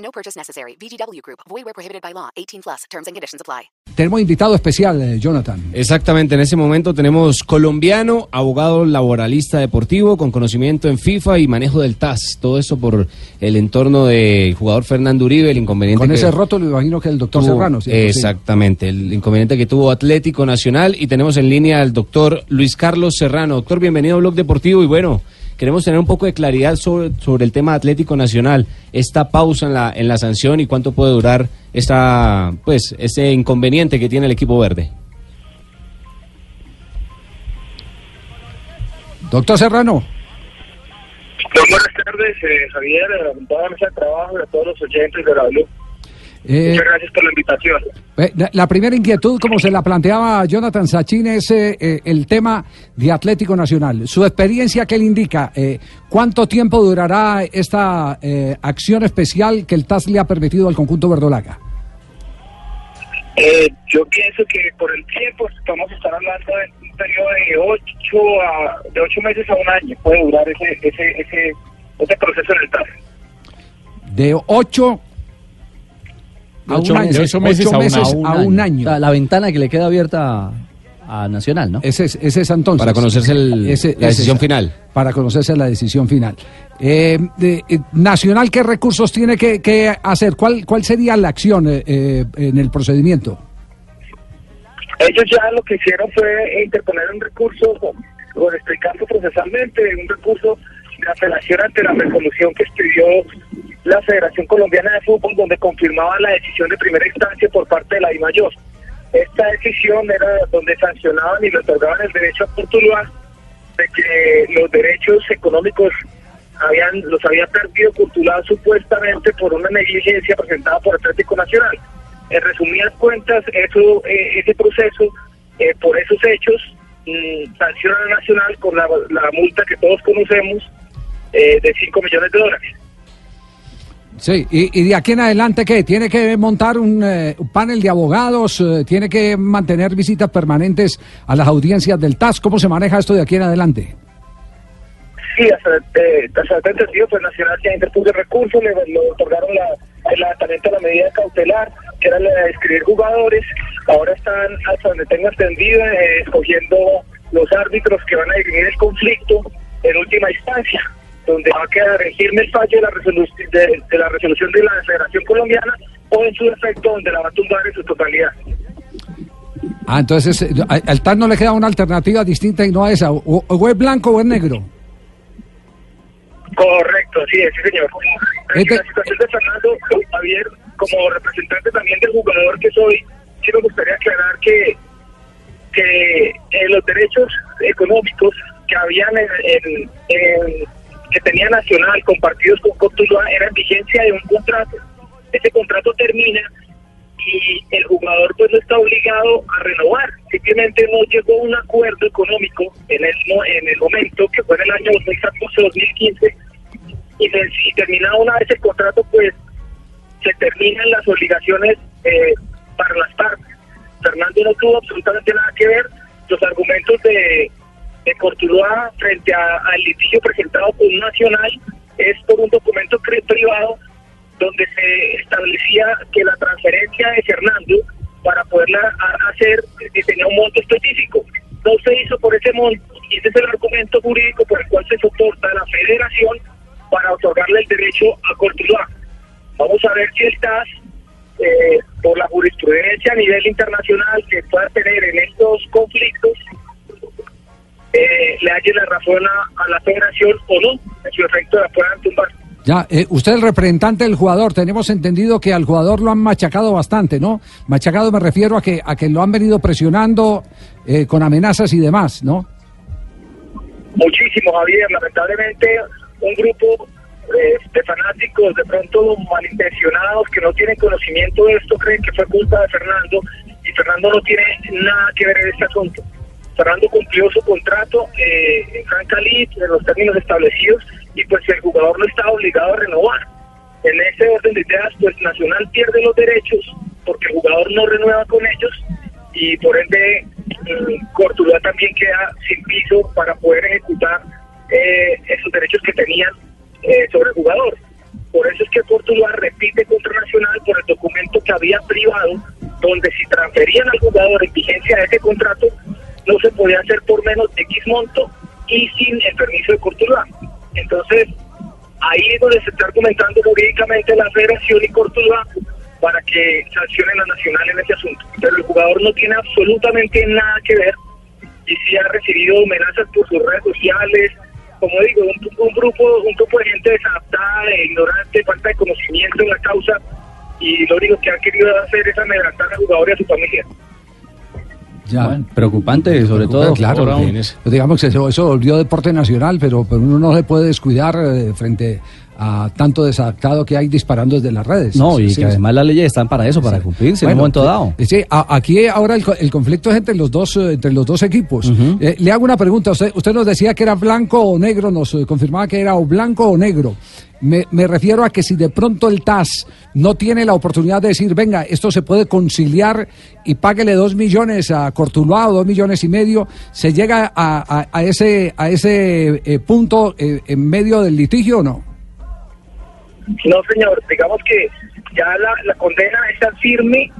No purchase necessary. VGW Group. Void where prohibited by law. 18 plus. Terms and conditions apply. Tenemos invitado especial, eh, Jonathan. Exactamente, en ese momento tenemos colombiano, abogado laboralista deportivo con conocimiento en FIFA y manejo del TAS. Todo eso por el entorno del jugador Fernando Uribe, el inconveniente Con que ese roto, me imagino que el doctor tuvo- Serrano. Exactamente, el inconveniente que tuvo Atlético Nacional y tenemos en línea al doctor Luis Carlos Serrano. Doctor, bienvenido a Blog Deportivo y bueno, queremos tener un poco de claridad sobre, sobre el tema Atlético Nacional, esta pausa en la, en la sanción y cuánto puede durar esta, pues, ese inconveniente que tiene el equipo verde. Doctor Serrano. Muy buenas tardes, eh, Javier, a toda la mesa de trabajo y a todos los oyentes de la Blue. Eh, Muchas gracias por la invitación. eh, la, la primera inquietud, como se la planteaba Jonathan Sachin, es eh, el tema de Atlético Nacional. Su experiencia, ¿qué le indica? Eh, ¿Cuánto tiempo durará esta acción especial que el TAS le ha permitido al conjunto verdolaga? Yo pienso que por el tiempo a estar hablando de un periodo de ocho, a, de ocho meses a un año. Puede durar ese, ese, ese, ese proceso en el TAS. De ocho a ocho un año. meses- ocho meses a un- a un a un año. la ventana que le queda abierta a, Nacional, ¿no? Ese es, ese es entonces. Para conocerse el- Ese- la decisión final. Para conocerse la decisión final. Eh, de- eh, Nacional, ¿qué recursos tiene que, que hacer? ¿Cuál, ¿Cuál sería la acción eh, eh, en el procedimiento? Ellos ya lo que hicieron fue interponer un recurso, o explicando procesalmente, un recurso de apelación ante la resolución que expidió la Federación Colombiana de Fútbol, donde confirmaba la decisión de primera instancia por parte de la DIMAYOR. Esta decisión era donde sancionaban y le otorgaban el derecho a Portuluá de que los derechos económicos habían los había perdido Curtulá supuestamente por una negligencia presentada por Atlético Nacional. En resumidas cuentas, eso eh, ese proceso, eh, por esos hechos, mm, sanciona a Nacional con la, la multa que todos conocemos eh, de 5 millones de dólares. Sí, y, y de aquí en adelante, ¿qué? ¿Tiene que montar un, eh, panel de abogados? eh, ¿Tiene que mantener visitas permanentes a las audiencias del TAS? ¿Cómo se maneja esto de aquí en adelante? Sí, hasta, eh, hasta entendido, pues Nacional ya interpuso el recurso, le, otorgaron la, el levantamiento de la medida cautelar, que era la de escribir jugadores. Ahora están, hasta donde tengo entendido, eh, escogiendo los árbitros que van a definir el conflicto en última instancia, donde va a quedar en firme el fallo de la, resolu- de, de la resolución de la Federación Colombiana o en su defecto, donde la va a tumbar en su totalidad. Ah, entonces eh, al TAS no le queda una alternativa distinta y no a esa. O, o es blanco o es negro. Correcto, sí, sí, señor. Este- La situación de Fernando Javier, como representante también del jugador que soy, sí me gustaría aclarar que, que eh, los derechos económicos que habían en, en- en- que tenía Nacional compartidos con Cotuluá eran vigencia de un contrato. Ese contrato termina y el jugador pues no está obligado a renovar, simplemente no llegó a un acuerdo económico en el, en el momento que fue en el año 2014-2015 y si terminado una vez el contrato pues se terminan las obligaciones eh, para las partes. Fernando no tuvo absolutamente nada que ver, los argumentos de, de Cortuluá frente a- al litigio presentado por un nacional es por un documento privado donde se establecía que la transferencia de Fernando para poderla hacer eh, tenía un monto específico. No se hizo por ese monto y ese es el argumento jurídico por el cual se soporta la federación para otorgarle el derecho a Cortuluá. Vamos a ver si el eh, por la jurisprudencia a nivel internacional que pueda tener en estos conflictos, eh, le halle la razón a, a la federación o no, en su efecto la puedan tumbar. Ya, eh, usted es el representante del jugador. Tenemos entendido que al jugador lo han machacado bastante, ¿no? Machacado me refiero a que a que lo han venido presionando eh, con amenazas y demás, ¿no? Muchísimo, Javier. Lamentablemente, un grupo eh, de fanáticos de pronto malintencionados que no tienen conocimiento de esto creen que fue culpa de Fernando y Fernando no tiene nada que ver en este asunto. Fernando cumplió su contrato eh, en League, en los términos establecidos y pues el jugador no está obligado a renovar. En ese orden de ideas, pues Nacional pierde los derechos porque el jugador no renueva con ellos y por ende mm, Cortuluá también queda sin piso para poder ejecutar eh, esos derechos que tenían eh, sobre el jugador. Por eso es que Cortuluá repite contra Nacional por el documento que había privado, donde si transferían al jugador en vigencia de ese contrato, no se podía hacer por menos de X monto y sin el permiso de Cortuluá. Entonces, ahí es donde se está argumentando jurídicamente la federación y Cortuluá para que sancionen a Nacional en ese asunto. Pero el jugador no tiene absolutamente nada que ver y sí ha recibido amenazas por sus redes sociales, como digo, un, grupo un grupo de gente desadaptada, ignorante, falta de conocimiento en la causa y lo único que ha querido hacer es amedrentar al jugador y a su familia. Ya. preocupante, sobre todo. Claro, digamos que eso, eso volvió deporte nacional, pero, pero uno no se puede descuidar eh, frente a tanto desadaptado que hay disparando desde las redes. No, y que además las leyes están para eso, para cumplirse en un momento dado. Sí, aquí ahora el, conflicto es entre los dos, eh, entre los dos equipos. Eh, le hago una pregunta, usted, usted nos decía que era blanco o negro, nos eh, confirmaba que era o blanco o negro. Me, me, refiero a que si de pronto el TAS no tiene la oportunidad de decir, venga, esto se puede conciliar y páguele dos millones a Cortuluá o dos millones y medio, ¿se llega a, a, ese, a ese punto en medio del litigio o no? No, señor, digamos que ya la, condena está firme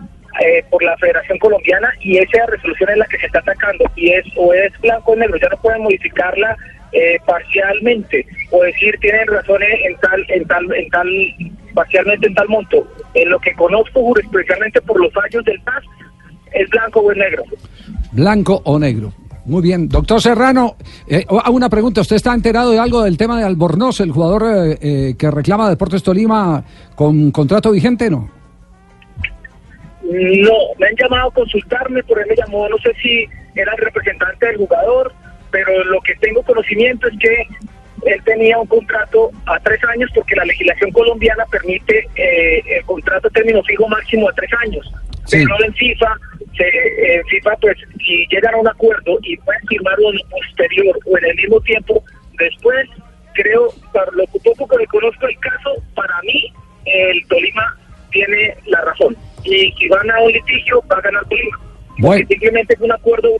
eh, por la Federación Colombiana y esa resolución es la que se está atacando y es o es blanco o negro, ya no pueden modificarla eh, parcialmente o decir tienen razones en tal, en tal, en tal, parcialmente en tal monto. En lo que conozco jurisprudencialmente por los fallos del TAS es blanco o es negro. Blanco o negro. Muy bien. Doctor Serrano, eh, una pregunta. ¿Usted está enterado de algo del tema de Albornoz, el jugador eh, eh, que reclama Deportes Tolima con contrato vigente, no? No, me han llamado a consultarme, por él me llamó, no sé si era el representante del jugador, pero lo que tengo conocimiento es que él tenía un contrato a tres años porque la legislación colombiana permite eh, el contrato término fijo máximo a tres años. Pero en FIFA en FIFA, pues, si llegan a un acuerdo y pueden firmarlo en posterior o en el mismo tiempo, después, creo, para lo poco que conozco el caso, para mí, el Tolima tiene la razón. Y si van a un litigio, va a ganar Tolima. Bueno. simplemente es un acuerdo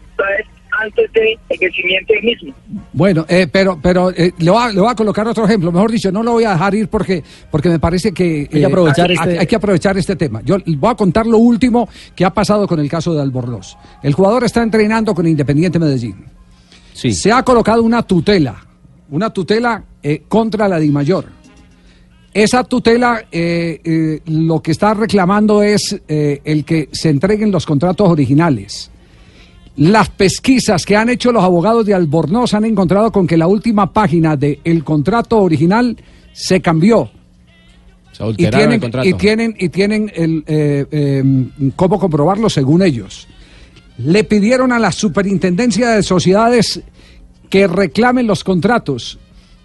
antes del vencimiento mismo. Bueno, eh, pero pero eh, le, voy a, le, voy a, colocar otro ejemplo. Mejor dicho, no lo voy a dejar ir porque porque me parece que hay, que, aprovechar este... hay, que aprovechar este tema. Yo voy a contar lo último que ha pasado con el caso de Albornoz. El jugador está entrenando con Independiente Medellín. Sí. Se ha colocado una tutela, una tutela eh, contra la DIMAYOR. Esa tutela lo que está reclamando es el que se entreguen los contratos originales las pesquisas que han hecho los abogados de Albornoz han encontrado con que la última página del contrato original se cambió. y tienen, el contrato. y tienen, y tienen el, eh, em, cómo comprobarlo según ellos. Le pidieron a la superintendencia de sociedades que reclamen los contratos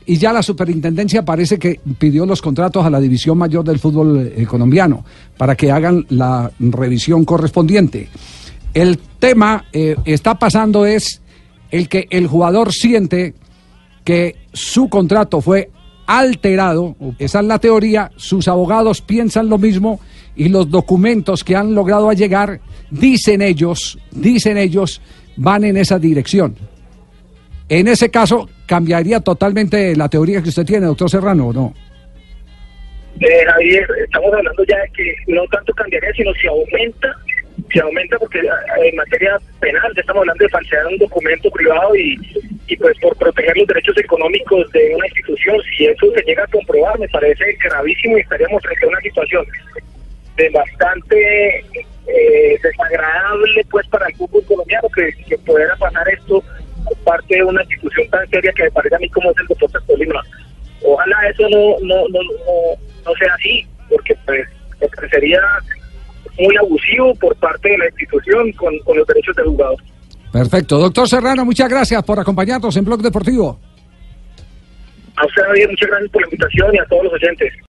y ya la superintendencia parece que pidió los contratos a la división mayor del fútbol eh, colombiano para que hagan la revisión correspondiente. El tema eh, está pasando es el que el jugador siente que su contrato fue alterado, esa es la teoría, sus abogados piensan lo mismo y los documentos que han logrado llegar, dicen ellos, dicen ellos, van en esa dirección. En ese caso, ¿cambiaría totalmente la teoría que usted tiene, doctor Serrano, o no? Eh, Javier, estamos hablando ya de que no tanto cambiaría, sino si aumenta se aumenta porque eh, en materia penal estamos hablando de falsear un documento privado y, y pues por proteger los derechos económicos de una institución, si eso se llega a comprobar me parece gravísimo y estaríamos frente a una situación de bastante eh, desagradable pues para el fútbol colombiano que, que pudiera pasar esto por parte de una institución tan seria que me parece a mí como es el Deportes Tolima. Ojalá eso no, no, no, no, no sea así, porque pues sería muy abusivo por parte de la institución con, los derechos del jugador. Perfecto. Doctor Serrano, muchas gracias por acompañarnos en Blog Deportivo. A usted, Javier, muchas gracias por la invitación y a todos los oyentes.